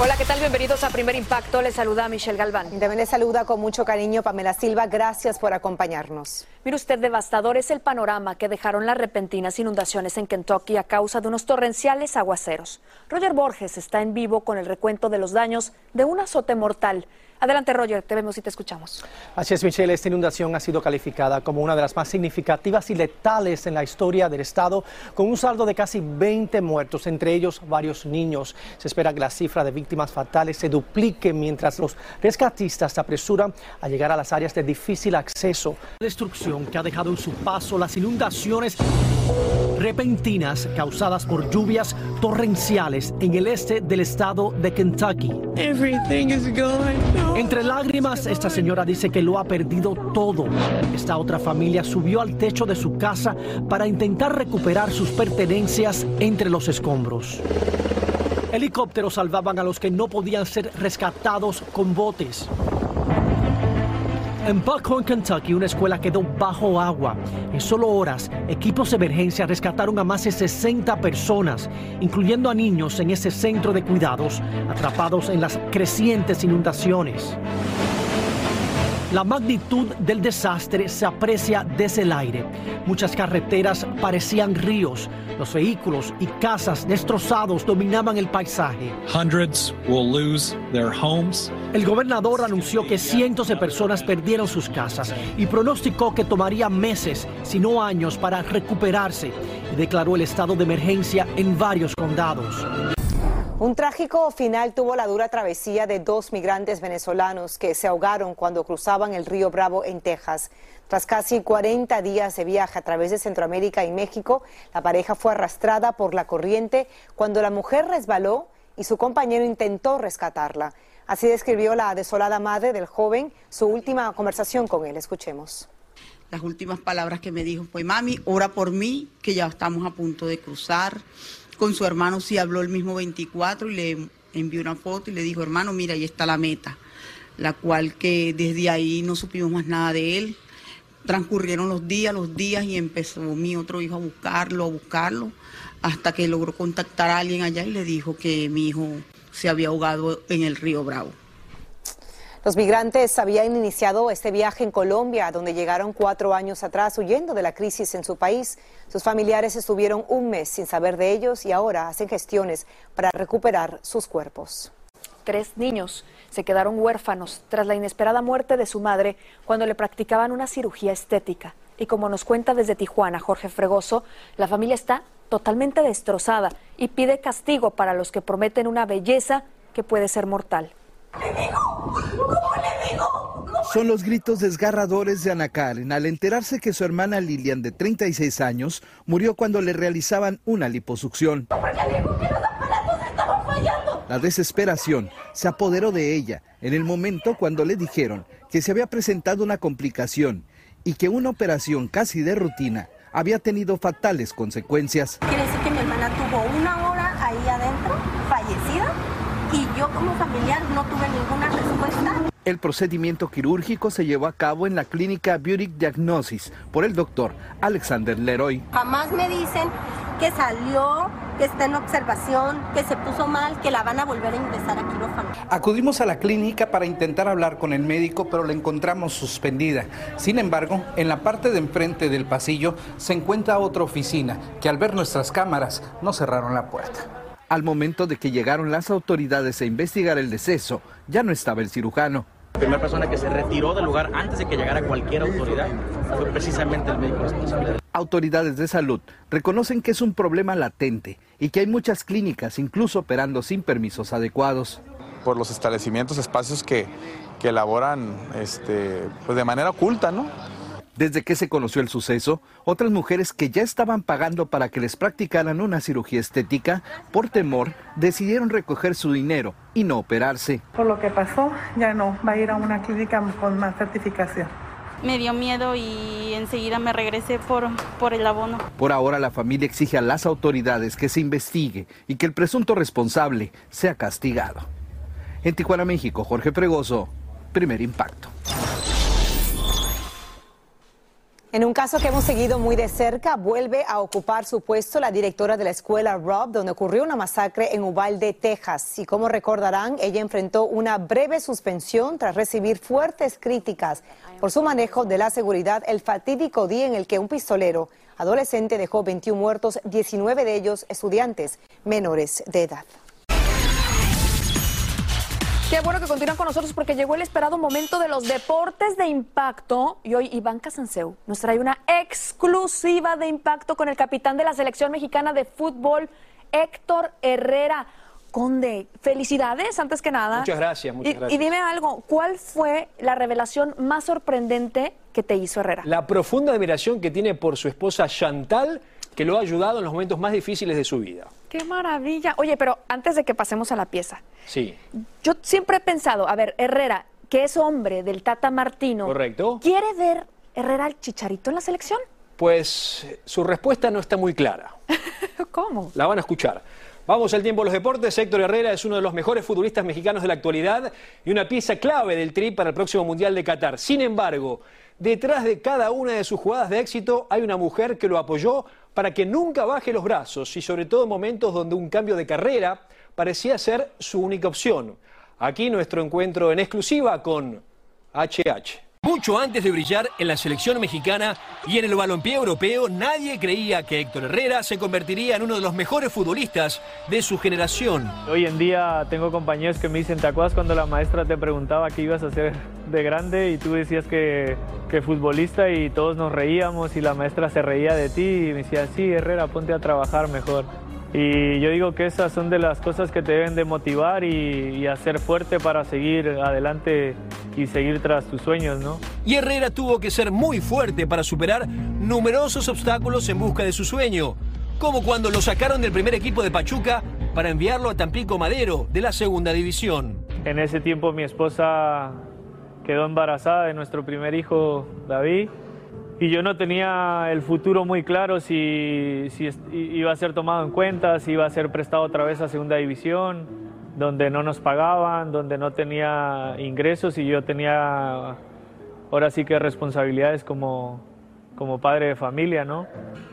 Hola, ¿qué tal? Bienvenidos a Primer Impacto. Les saluda Michelle Galván. También le saluda con mucho cariño Pamela Silva. Gracias por acompañarnos. Mire usted, devastador es el panorama que dejaron las repentinas inundaciones en Kentucky a causa de unos torrenciales aguaceros. Roger Borges está en vivo con el recuento de los daños de un azote mortal. Adelante, Roger, te vemos y te escuchamos. Así es, Michelle, esta inundación ha sido calificada como una de las más significativas y letales en la historia del estado, con un saldo de casi 20 muertos, entre ellos varios niños. Se espera que la cifra de víctimas fatales se duplique mientras los rescatistas se apresuran a llegar a las áreas de difícil acceso. La destrucción que ha dejado en su paso las inundaciones repentinas causadas por lluvias torrenciales en el este del estado de Kentucky. Everything is gone. Entre lágrimas, esta señora dice que lo ha perdido todo. Esta otra familia subió al techo de su casa para intentar recuperar sus pertenencias entre los escombros. Helicópteros salvaban a los que no podían ser rescatados con botes. En Buckhorn, Kentucky, una escuela quedó bajo agua. En solo horas, equipos de emergencia rescataron a más de 60 personas, incluyendo a niños en ese centro de cuidados, atrapados en las crecientes inundaciones. La magnitud del desastre se aprecia desde el aire. Muchas carreteras parecían ríos. Los vehículos y casas destrozados dominaban el paisaje. Hundreds will lose their homes. El gobernador anunció que cientos de personas perdieron sus casas y pronosticó que tomaría meses, si no años, para recuperarse y declaró el estado de emergencia en varios condados. Un trágico final tuvo la dura travesía de dos migrantes venezolanos que se ahogaron cuando cruzaban el río Bravo en Texas. Tras casi 40 días de viaje a través de Centroamérica y México, la pareja fue arrastrada por la corriente cuando la mujer resbaló y su compañero intentó rescatarla. Así describió la desolada madre del joven su última conversación con él. Escuchemos. Las últimas palabras que me dijo fue, mami, ora por mí, que ya estamos a punto de cruzar. Con su hermano sí habló el mismo 24 y le envió una foto y le dijo, hermano, mira, ahí está la meta, la cual que desde ahí no supimos más nada de él. Transcurrieron los días, los días y empezó mi otro hijo a buscarlo, a buscarlo, hasta que logró contactar a alguien allá y le dijo que mi hijo se había ahogado en el río Bravo. Los migrantes habían iniciado este viaje en Colombia, donde llegaron cuatro años atrás huyendo de la crisis en su país. Sus familiares estuvieron un mes sin saber de ellos y ahora hacen gestiones para recuperar sus cuerpos. Tres niños se quedaron huérfanos tras la inesperada muerte de su madre cuando le practicaban una cirugía estética. Y como nos cuenta desde Tijuana Jorge Fregoso, la familia está totalmente destrozada y pide castigo para los que prometen una belleza que puede ser mortal. Son los gritos desgarradores de Ana Karen al enterarse que su hermana Lilian, de 36 años, murió cuando le realizaban una liposucción. La desesperación se apoderó de ella en el momento cuando le dijeron que se había presentado una complicación y que una operación casi de rutina había tenido fatales consecuencias. Quiere decir que mi hermana tuvo una hora ahí adentro, fallecida, y yo como familiar no tuve ninguna respuesta. El procedimiento quirúrgico se llevó a cabo en la clínica Beauty Diagnosis por el doctor Alexander Leroy. Jamás me dicen que salió, que está en observación, que se puso mal, que la van a volver a ingresar a quirófano. Acudimos a la clínica para intentar hablar con el médico, pero la encontramos suspendida. Sin embargo, en la parte de enfrente del pasillo se encuentra otra oficina que al ver nuestras cámaras no cerraron la puerta. Al momento de que llegaron las autoridades a investigar el deceso, ya no estaba el cirujano. La primera persona que se retiró del lugar antes de que llegara cualquier autoridad fue precisamente el médico responsable. Autoridades de salud reconocen que es un problema latente y que hay muchas clínicas incluso operando sin permisos adecuados. Por los establecimientos, espacios que, que elaboran este, pues de manera oculta, ¿no? Desde que se conoció el suceso, otras mujeres que ya estaban pagando para que les practicaran una cirugía estética, por temor, decidieron recoger su dinero y no operarse. Por lo que pasó, ya no, va a ir a una clínica con más certificación. Me dio miedo y enseguida me regresé por, por el abono. Por ahora la familia exige a las autoridades que se investigue y que el presunto responsable sea castigado. En Tijuana, México, Jorge Fregoso, primer impacto. En un caso que hemos seguido muy de cerca, vuelve a ocupar su puesto la directora de la escuela Rob, donde ocurrió una masacre en Uvalde, Texas. Y como recordarán, ella enfrentó una breve suspensión tras recibir fuertes críticas por su manejo de la seguridad el fatídico día en el que un pistolero adolescente dejó 21 muertos, 19 de ellos estudiantes menores de edad. Qué bueno que continúan con nosotros porque llegó el esperado momento de los deportes de impacto y hoy Iván Casanseu nos trae una exclusiva de impacto con el capitán de la selección mexicana de fútbol, Héctor Herrera. Conde, felicidades antes que nada. Muchas gracias, muchas y, gracias. Y dime algo, ¿cuál fue la revelación más sorprendente que te hizo Herrera? La profunda admiración que tiene por su esposa Chantal, que lo ha ayudado en los momentos más difíciles de su vida. Qué maravilla. Oye, pero antes de que pasemos a la pieza, Sí, yo siempre he pensado, a ver, Herrera, que es hombre del Tata Martino. correcto. ¿Quiere ver Herrera al chicharito en la selección? Pues su respuesta no está muy clara. ¿Cómo? La van a escuchar. Vamos al tiempo de los deportes. Héctor Herrera es uno de los mejores futbolistas mexicanos de la actualidad y una pieza clave del tri para el próximo Mundial de Qatar. Sin embargo, detrás de cada una de sus jugadas de éxito hay una mujer que lo apoyó para que nunca baje los brazos y sobre todo en momentos donde un cambio de carrera parecía ser su única opción. Aquí nuestro encuentro en exclusiva con HH. Mucho antes de brillar en la selección mexicana y en el balompié europeo, nadie creía que Héctor Herrera se convertiría en uno de los mejores futbolistas de su generación. Hoy en día tengo compañeros que me dicen, ¿te acuerdas cuando la maestra te preguntaba qué ibas a hacer de grande y tú decías que, futbolista y todos nos reíamos y la maestra se reía de ti y me decía, sí, Herrera, ponte a trabajar mejor. Y yo digo que esas son de las cosas que te deben de motivar y, y hacer fuerte para seguir adelante y seguir tras tus sueños, ¿no? Y Herrera tuvo que ser muy fuerte para superar numerosos obstáculos en busca de su sueño, como cuando lo sacaron del primer equipo de Pachuca para enviarlo a Tampico Madero de la segunda división. En ese tiempo mi esposa quedó embarazada de nuestro primer hijo, David, y yo no tenía el futuro muy claro si, si iba a ser tomado en cuenta, si iba a ser prestado otra vez a segunda división, donde no nos pagaban, donde no tenía ingresos y yo tenía ahora sí que responsabilidades como, como padre de familia, ¿no?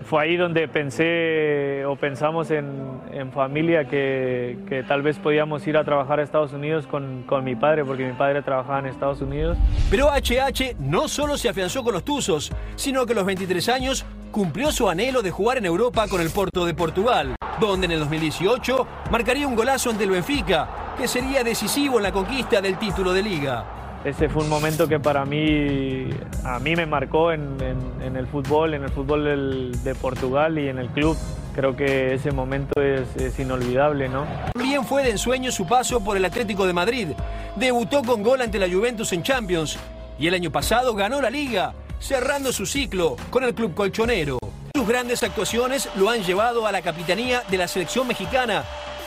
Fue ahí donde pensé o pensamos en, en familia que, que tal vez podíamos ir a trabajar a Estados Unidos con, con mi padre, porque mi padre trabajaba en Estados Unidos. Pero HH no solo se afianzó con los Tuzos, sino que a los 23 años cumplió su anhelo de jugar en Europa con el Porto de Portugal, donde en el 2018 marcaría un golazo ante el Benfica, que sería decisivo en la conquista del título de liga. Ese fue un momento que para mí, a mí me marcó en, en- en el fútbol, en el fútbol del- de Portugal y en el club. Creo que ese momento es, es inolvidable, ¿no? También fue de ensueño su paso por el Atlético de Madrid. Debutó con gol ante la Juventus en Champions y el año pasado ganó la liga, cerrando su ciclo con el club colchonero. Sus grandes actuaciones lo han llevado a la capitanía de la selección mexicana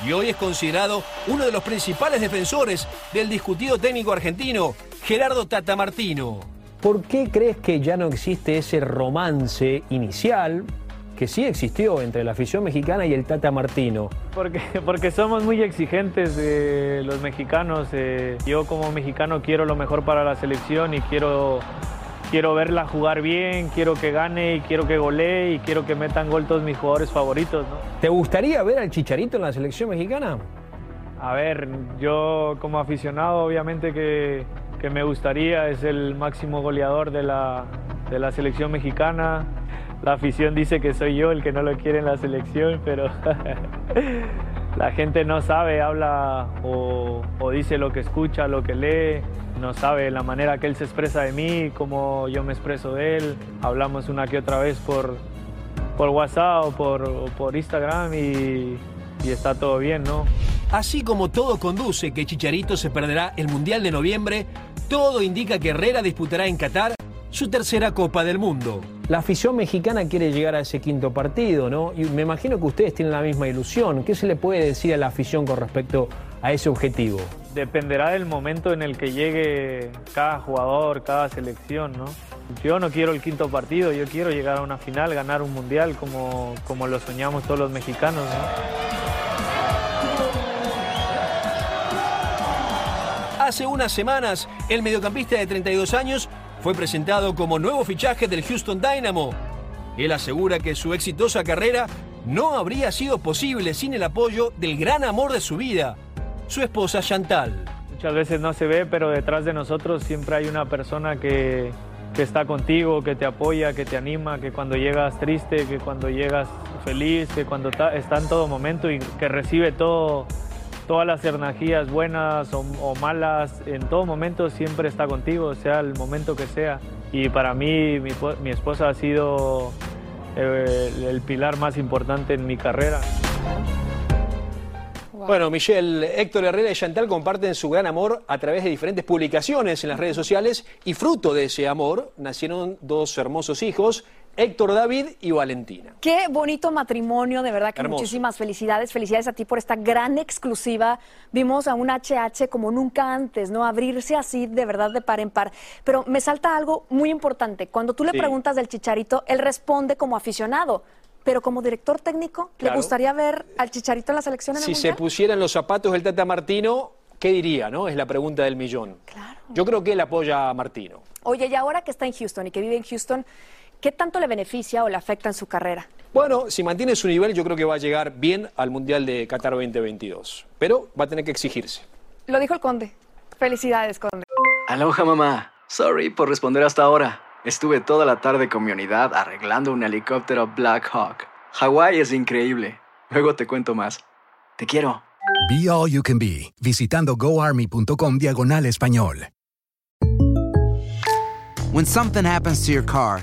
y hoy es considerado uno de los principales defensores del discutido técnico argentino, Gerardo Tata Martino. ¿Por qué crees que ya no existe ese romance inicial que sí existió entre la afición mexicana y el Tata Martino? Porque, porque somos muy exigentes eh, los mexicanos. eh, yo como mexicano quiero lo mejor para la selección y quiero, quiero verla jugar bien, quiero que gane y quiero que golee y quiero que metan gol todos mis jugadores favoritos. ¿no? ¿Te gustaría ver al Chicharito en la selección mexicana? A ver, yo como aficionado obviamente que, que me gustaría, es el máximo goleador de la, de la selección mexicana. La afición dice que soy yo el que no lo quiere en la selección, pero la gente no sabe, habla o, dice lo que escucha, lo que lee, no sabe la manera que él se expresa de mí, cómo yo me expreso de él. Hablamos una que otra vez por, por WhatsApp o por, por Instagram y, y está todo bien, ¿no? Así como todo conduce que Chicharito se perderá el Mundial de noviembre, todo indica que Herrera disputará en Qatar su tercera Copa del Mundo. La afición mexicana quiere llegar a ese quinto partido, ¿no? Y me imagino que ustedes tienen la misma ilusión. ¿Qué se le puede decir a la afición con respecto a ese objetivo? Dependerá del momento en el que llegue cada jugador, cada selección, ¿no? Yo no quiero el quinto partido, yo quiero llegar a una final, ganar un mundial como, como lo soñamos todos los mexicanos, ¿no? Hace unas semanas, el mediocampista de 32 años fue presentado como nuevo fichaje del Houston Dynamo. Él asegura que su exitosa carrera no habría sido posible sin el apoyo del gran amor de su vida, su esposa Chantal. Muchas veces no se ve, pero detrás de nosotros siempre hay una persona que, que está contigo, que te apoya, que te anima, que cuando llegas triste, que cuando llegas feliz, que cuando está en todo momento y que recibe todo, todas las energías buenas o, o malas, en todo momento siempre está contigo, sea el momento que sea. Y para mí mi, po- mi esposa ha sido eh, el, el pilar más importante en mi carrera. Bueno, Michelle, Héctor Herrera y Chantal comparten su gran amor a través de diferentes publicaciones en las redes sociales y fruto de ese amor nacieron dos hermosos hijos, Héctor David y Valentina. Qué bonito matrimonio, de verdad que Hermoso. muchísimas felicidades. Felicidades a ti por esta gran exclusiva. Vimos a un HH como nunca antes, ¿no? Abrirse así de verdad de par en par. Pero me salta algo muy importante. Cuando tú le Sí. preguntas del Chicharito, él responde como aficionado. Pero como director técnico, ¿le Claro. gustaría ver al Chicharito en la selección en el Si se pusieran los zapatos del Tata Martino, ¿qué diría, no? Es la pregunta del millón. Yo creo que él apoya a Martino. Oye, y ahora que está en Houston y que vive en Houston, ¿qué tanto le beneficia o le afecta en su carrera? Bueno, si mantiene su nivel, yo creo que va a llegar bien al Mundial de Qatar 2022. Pero va a tener que exigirse. Lo dijo el conde. Felicidades, conde. Aloha mamá. Sorry por responder hasta ahora. Estuve toda la tarde con mi unidad arreglando un helicóptero Black Hawk. Hawái es increíble. Luego te cuento más. Te quiero. Be All You Can Be, visitando goarmy.com diagonal español. When something happens to your car,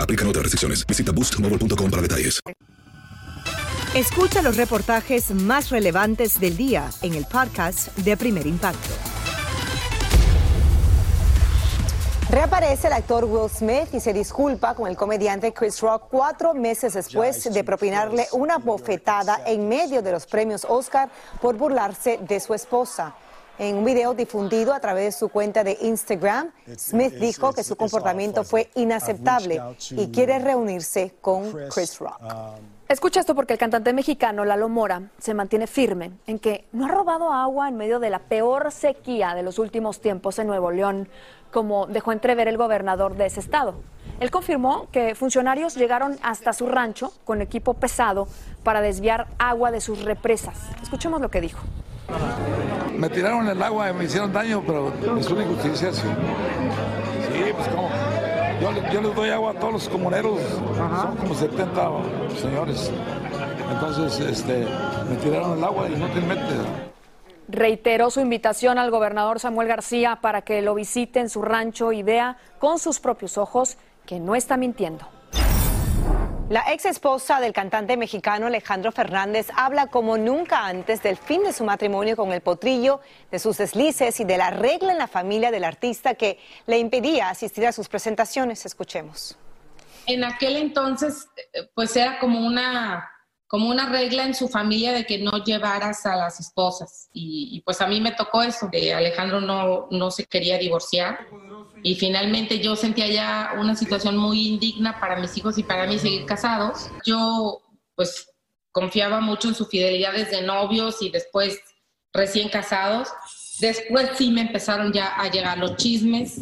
Aplican otras restricciones. Visita boostmobile.com para detalles. Escucha los reportajes más relevantes del día en el podcast de Primer Impacto. Reaparece el actor Will Smith y se disculpa con el comediante Chris Rock cuatro meses después de propinarle una bofetada en medio de los premios Oscar por burlarse de su esposa. En un video difundido a través de su cuenta de Instagram, Smith dijo que su comportamiento fue inaceptable y quiere reunirse con Chris Rock. Escucha esto porque el cantante mexicano Lalo Mora se mantiene firme en que no ha robado agua en medio de la peor sequía de los últimos tiempos en Nuevo León, como dejó entrever el gobernador de ese estado. Él confirmó que funcionarios llegaron hasta su rancho con equipo pesado para desviar agua de sus represas. Escuchemos lo que dijo. Me tiraron el agua y me hicieron daño, pero es una injusticia, sí. Sí, pues como. Yo, yo les doy agua a todos los comuneros, son como 70 señores. Entonces, este, me tiraron el agua y no te metes. Reiteró su invitación al gobernador Samuel García para que lo visite en su rancho y vea con sus propios ojos que no está mintiendo. La ex esposa del cantante mexicano Alejandro Fernández habla como nunca antes del fin de su matrimonio con el potrillo, de sus deslices y de la regla en la familia del artista que le impedía asistir a sus presentaciones. Escuchemos. En aquel entonces, eh, pues era como una, como una regla en su familia de que no llevaras a las esposas. Y, y pues a mí me tocó eso, que Alejandro no, no se quería divorciar y finalmente yo sentía ya una situación muy indigna para mis hijos y para mí seguir casados. Yo pues confiaba mucho en su fidelidad desde novios y después recién casados. Después sí me empezaron ya a llegar los chismes.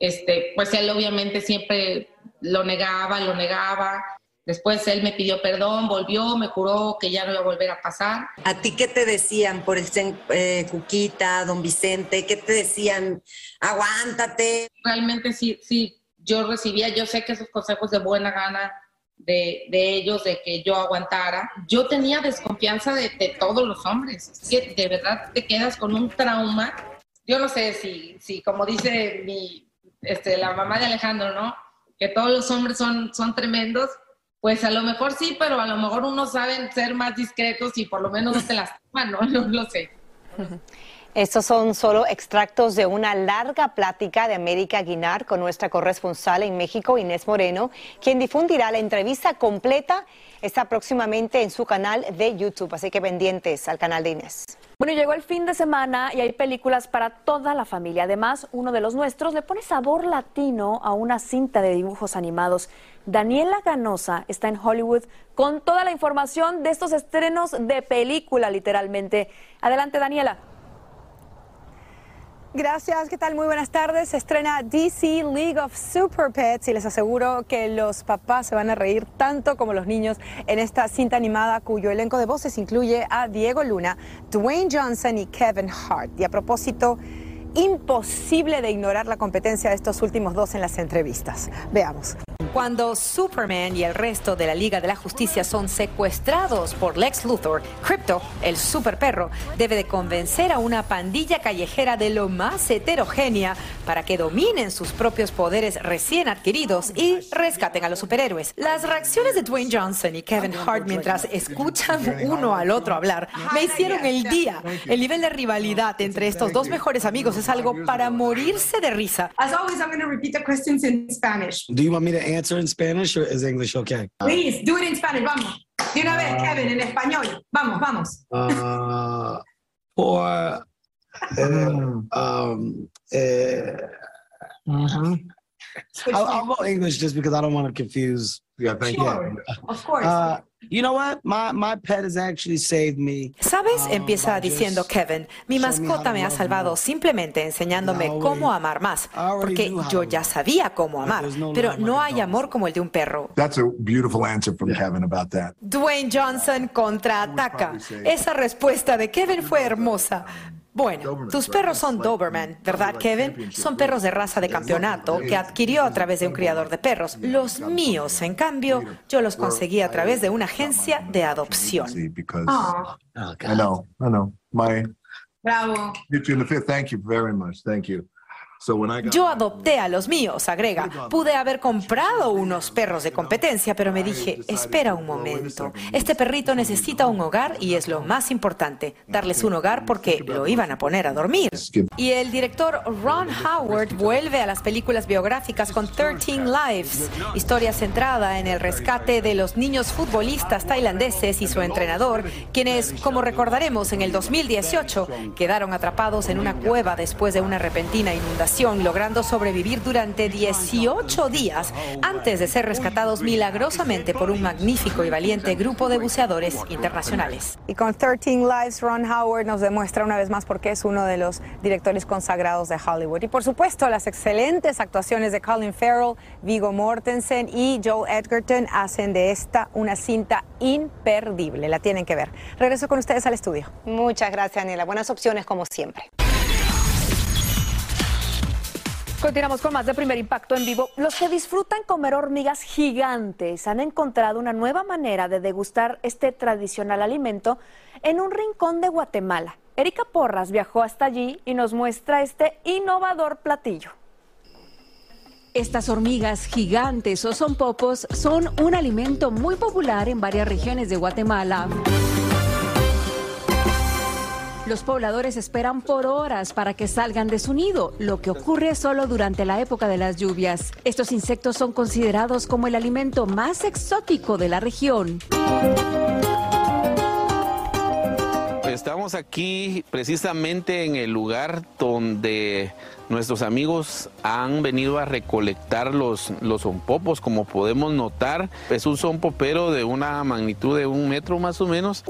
Este, pues él obviamente siempre lo negaba, lo negaba. Después él me pidió perdón, volvió, me juró que ya no iba a volver a pasar. ¿A ti qué te decían por el eh, Cuquita, don Vicente? ¿Qué te decían? Aguántate. Realmente sí, sí, yo recibía, yo sé que esos consejos de buena gana de, de ellos, de que yo aguantara. Yo tenía desconfianza de, de, todos los hombres. Es que de verdad te quedas con un trauma. Yo no sé si, si como dice mi, este, la mamá de Alejandro, ¿no? Que todos los hombres son, son tremendos pues a lo mejor sí, pero a lo mejor unos saben ser más discretos y por lo menos no te lastiman, ¿no? No lo sé. Estos son solo extractos de una larga plática de América Guinar con nuestra corresponsal en México, Inés Moreno, quien difundirá la entrevista completa. Está próximamente en su canal de YouTube, así que pendientes al canal de Inés. Bueno, llegó el fin de semana y hay películas para toda la familia. Además, uno de los nuestros le pone sabor latino a una cinta de dibujos animados. Daniela Ganosa está en Hollywood con toda la información de estos estrenos de película, literalmente. Adelante, Daniela. Gracias, ¿qué tal? Muy buenas tardes. Se estrena DC League of Super Pets y les aseguro que los papás se van a reír tanto como los niños en esta cinta animada cuyo elenco de voces incluye a Diego Luna, Dwayne Johnson y Kevin Hart. Y a propósito, imposible de ignorar la competencia de estos últimos dos en las entrevistas. Veamos. Cuando Superman y el resto de la Liga de la Justicia son secuestrados por Lex Luthor, Crypto, el super perro, debe de convencer a una pandilla callejera de lo más heterogénea para que dominen sus propios poderes recién adquiridos y rescaten a los superhéroes. Las reacciones de Dwayne Johnson y Kevin Hart mientras escuchan uno al otro hablar me hicieron el día. El nivel de rivalidad entre estos dos mejores amigos es algo para morirse de risa. As always, I'm going to repeat the questions in Spanish. Do you want me to answer in Spanish or is English okay? Please, do it in Spanish. Vamos. De una vez, Kevin, en español. Vamos, vamos. Uh, por uh, um, uh, I'll, I'll go English just because I don't want to confuse. Yeah, thank Sure, of course. Uh, you know what? My my pet has actually saved me. ¿Sabes? Empieza diciendo Kevin, mi mascota me ha salvado simplemente enseñándome cómo amar más, porque yo ya sabía cómo amar, pero no hay amor como el de un perro. That's a beautiful answer from Kevin about that. Dwayne Johnson contraataca. Esa respuesta de Kevin fue hermosa. Bueno, tus perros son Doberman, ¿verdad, Kevin? Son perros de raza de campeonato que adquirió a través de un criador de perros. Los míos, en cambio, yo los conseguí a través de una agencia de adopción. Oh, I know, I know. My bravo. Thank you very much. Thank you. Yo adopté a los míos, agrega. Pude haber comprado unos perros de competencia, pero me dije, espera un momento. Este perrito necesita un hogar y es lo más importante, darles un hogar porque lo iban a poner a dormir. Y el director Ron Howard vuelve a las películas biográficas con 13 Lives, historia centrada en el rescate de los niños futbolistas tailandeses y su entrenador, quienes, como recordaremos, en el 2018 quedaron atrapados en una cueva después de una repentina inundación logrando sobrevivir durante 18 días antes de ser rescatados milagrosamente por un magnífico y valiente grupo de buceadores internacionales. Y con 13 Lives, Ron Howard nos demuestra una vez más por qué es uno de los directores consagrados de Hollywood. Y por supuesto, las excelentes actuaciones de Colin Farrell, Vigo Mortensen y Joel Edgerton hacen de esta una cinta imperdible. La tienen que ver. Regreso con ustedes al estudio. Muchas gracias, Daniela. Buenas opciones como siempre. Continuamos con más de Primer Impacto en vivo. Los que disfrutan comer hormigas gigantes han encontrado una nueva manera de degustar este tradicional alimento en un rincón de Guatemala. Erika Porras viajó hasta allí y nos muestra este innovador platillo. Estas hormigas gigantes o son popos son un alimento muy popular en varias regiones de Guatemala. Los pobladores esperan por horas para que salgan de su nido, lo que ocurre solo durante la época de las lluvias. Estos insectos son considerados como el alimento más exótico de la región. Estamos aquí precisamente en el lugar donde nuestros amigos han venido a recolectar los, los zompopos. Como podemos notar, es un zompopero de una magnitud de un metro más o menos.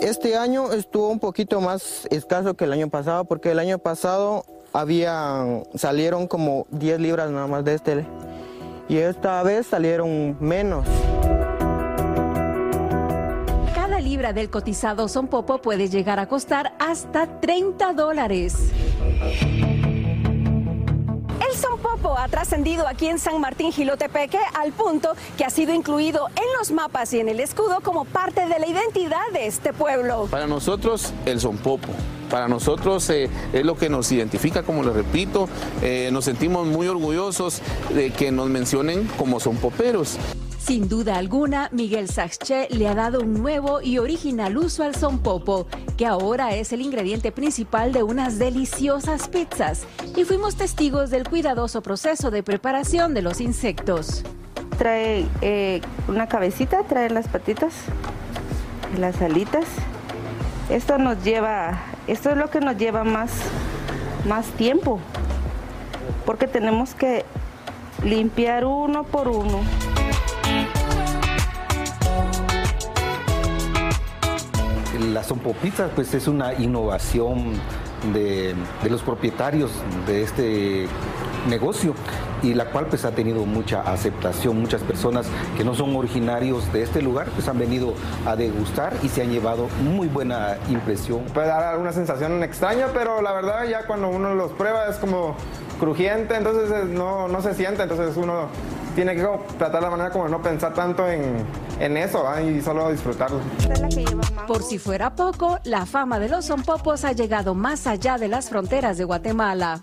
Este año estuvo un poquito más escaso que el año pasado porque el año pasado había, salieron como 10 libras nada más de este y esta vez salieron menos. Cada libra del cotizado son popo puede llegar a costar hasta 30 dólares. Ha trascendido aquí en San Martín Gilotepeque al punto que ha sido incluido en los mapas y en el escudo como parte de la identidad de este pueblo. Para nosotros, el sonpopo. Para nosotros eh, es lo que nos identifica, como les repito, eh, nos sentimos muy orgullosos de que nos mencionen como sonpoperos. Sin duda alguna, Miguel Saché le ha dado un nuevo y original uso al sonpopo, que ahora es el ingrediente principal de unas deliciosas pizzas. Y fuimos testigos del cuidadoso proceso de preparación de los insectos. Trae eh, una cabecita, trae las patitas, las alitas. Esto nos lleva, esto es lo que nos lleva más, más tiempo, porque tenemos que limpiar uno por uno. La Sonpopizza pues es una innovación de, de, los propietarios de este negocio y la cual pues ha tenido mucha aceptación. Muchas personas que no son originarios de este lugar pues han venido a degustar y se han llevado muy buena impresión. Puede dar una sensación extraña, pero la verdad ya cuando uno los prueba es como crujiente, entonces no, no se siente, entonces uno tiene que tratar la manera como no pensar tanto en, en eso ¿eh? y solo disfrutarlo. Por si fuera poco, la fama de los sonpopos ha llegado más allá de las fronteras de Guatemala.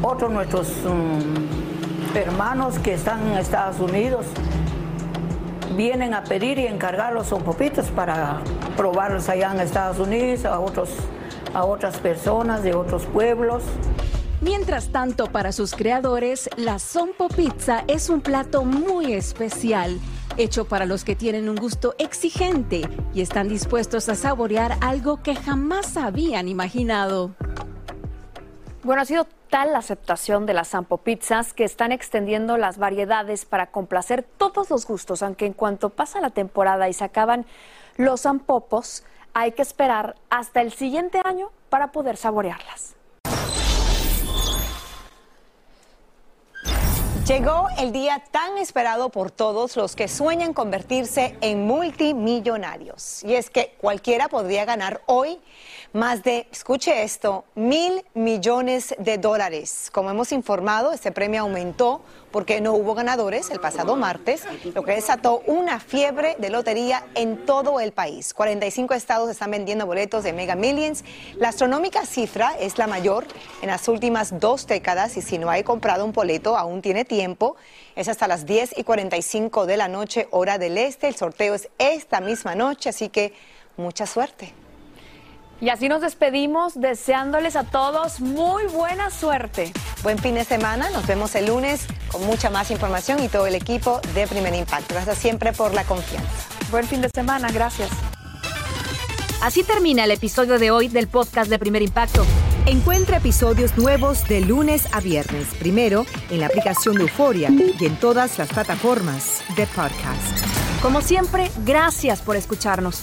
Otros nuestros um, hermanos que están en Estados Unidos vienen a pedir y encargar los sonpopitos para probarlos allá en Estados Unidos a, otros, a otras personas de otros pueblos. Mientras tanto, para sus creadores, la Sompo Pizza es un plato muy especial, hecho para los que tienen un gusto exigente y están dispuestos a saborear algo que jamás habían imaginado. Bueno, ha sido tal la aceptación de las Sampo Pizzas que están extendiendo las variedades para complacer todos los gustos, aunque en cuanto pasa la temporada y se acaban los zampopos, hay que esperar hasta el siguiente año para poder saborearlas. Llegó el día tan esperado por todos los que sueñan convertirse en multimillonarios. Y es que cualquiera podría ganar hoy más de, escuche esto, mil millones de dólares. Como hemos informado, este premio aumentó porque no hubo ganadores el pasado martes, lo que desató una fiebre de lotería en todo el país. 45 estados están vendiendo boletos de Mega Millions. La astronómica cifra es la mayor en las últimas dos décadas y si no hay comprado un boleto aún tiene tiempo. Es hasta las 10 y 45 de la noche, hora del este. El sorteo es esta misma noche, así que mucha suerte. Y así nos despedimos deseándoles a todos muy buena suerte. Buen fin de semana, nos vemos el lunes con mucha más información y todo el equipo de Primer Impacto. Gracias siempre por la confianza. Buen fin de semana, gracias. Así termina el episodio de hoy del podcast de Primer Impacto. Encuentra episodios nuevos de lunes a viernes, primero en la aplicación de Euforia y en todas las plataformas de podcast. Como siempre, gracias por escucharnos.